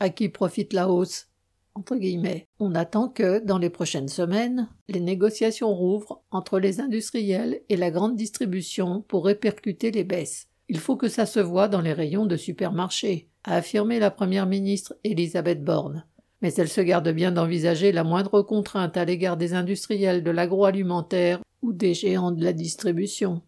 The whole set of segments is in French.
à qui profite la hausse. On attend que, dans les prochaines semaines, les négociations rouvrent entre les industriels et la grande distribution pour répercuter les baisses. Il faut que ça se voie dans les rayons de supermarchés, a affirmé la première ministre Elisabeth Borne. Mais elle se garde bien d'envisager la moindre contrainte à l'égard des industriels de l'agroalimentaire ou des géants de la distribution.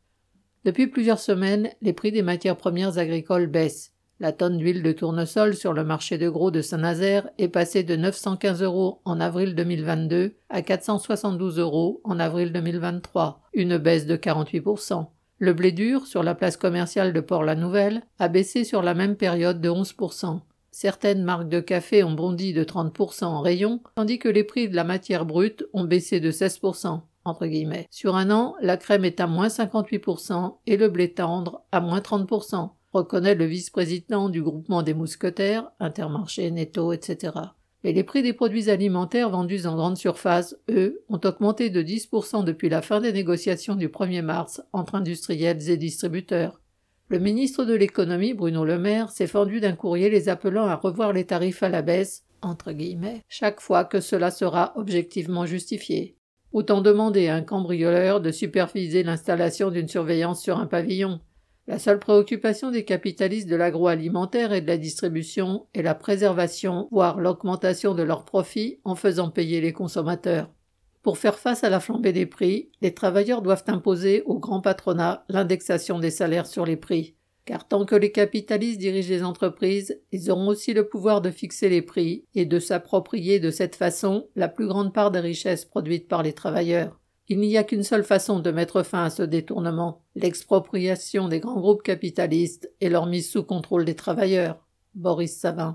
Depuis plusieurs semaines, les prix des matières premières agricoles baissent. La tonne d'huile de tournesol sur le marché de gros de Saint-Nazaire est passée de 915 euros en avril 2022 à 472 euros en avril 2023, une baisse de 48%. Le blé dur sur la place commerciale de Port-la-Nouvelle a baissé sur la même période de 11%. Certaines marques de café ont bondi de 30% en rayon, tandis que les prix de la matière brute ont baissé de 16%. Entre guillemets. Sur un an, la crème est à moins 58% et le blé tendre à moins 30% reconnaît le vice-président du groupement des mousquetaires, Intermarché, Netto, etc. Mais les prix des produits alimentaires vendus en grande surface, eux, ont augmenté de 10% depuis la fin des négociations du 1er mars entre industriels et distributeurs. Le ministre de l'économie, Bruno Le Maire, s'est fendu d'un courrier les appelant à revoir les tarifs à la baisse, entre guillemets, chaque fois que cela sera objectivement justifié. Autant demander à un cambrioleur de superviser l'installation d'une surveillance sur un pavillon, la seule préoccupation des capitalistes de l'agroalimentaire et de la distribution est la préservation, voire l'augmentation de leurs profits en faisant payer les consommateurs. Pour faire face à la flambée des prix, les travailleurs doivent imposer au grand patronat l'indexation des salaires sur les prix. Car tant que les capitalistes dirigent les entreprises, ils auront aussi le pouvoir de fixer les prix et de s'approprier de cette façon la plus grande part des richesses produites par les travailleurs. Il n'y a qu'une seule façon de mettre fin à ce détournement, l'expropriation des grands groupes capitalistes et leur mise sous contrôle des travailleurs. Boris Savin.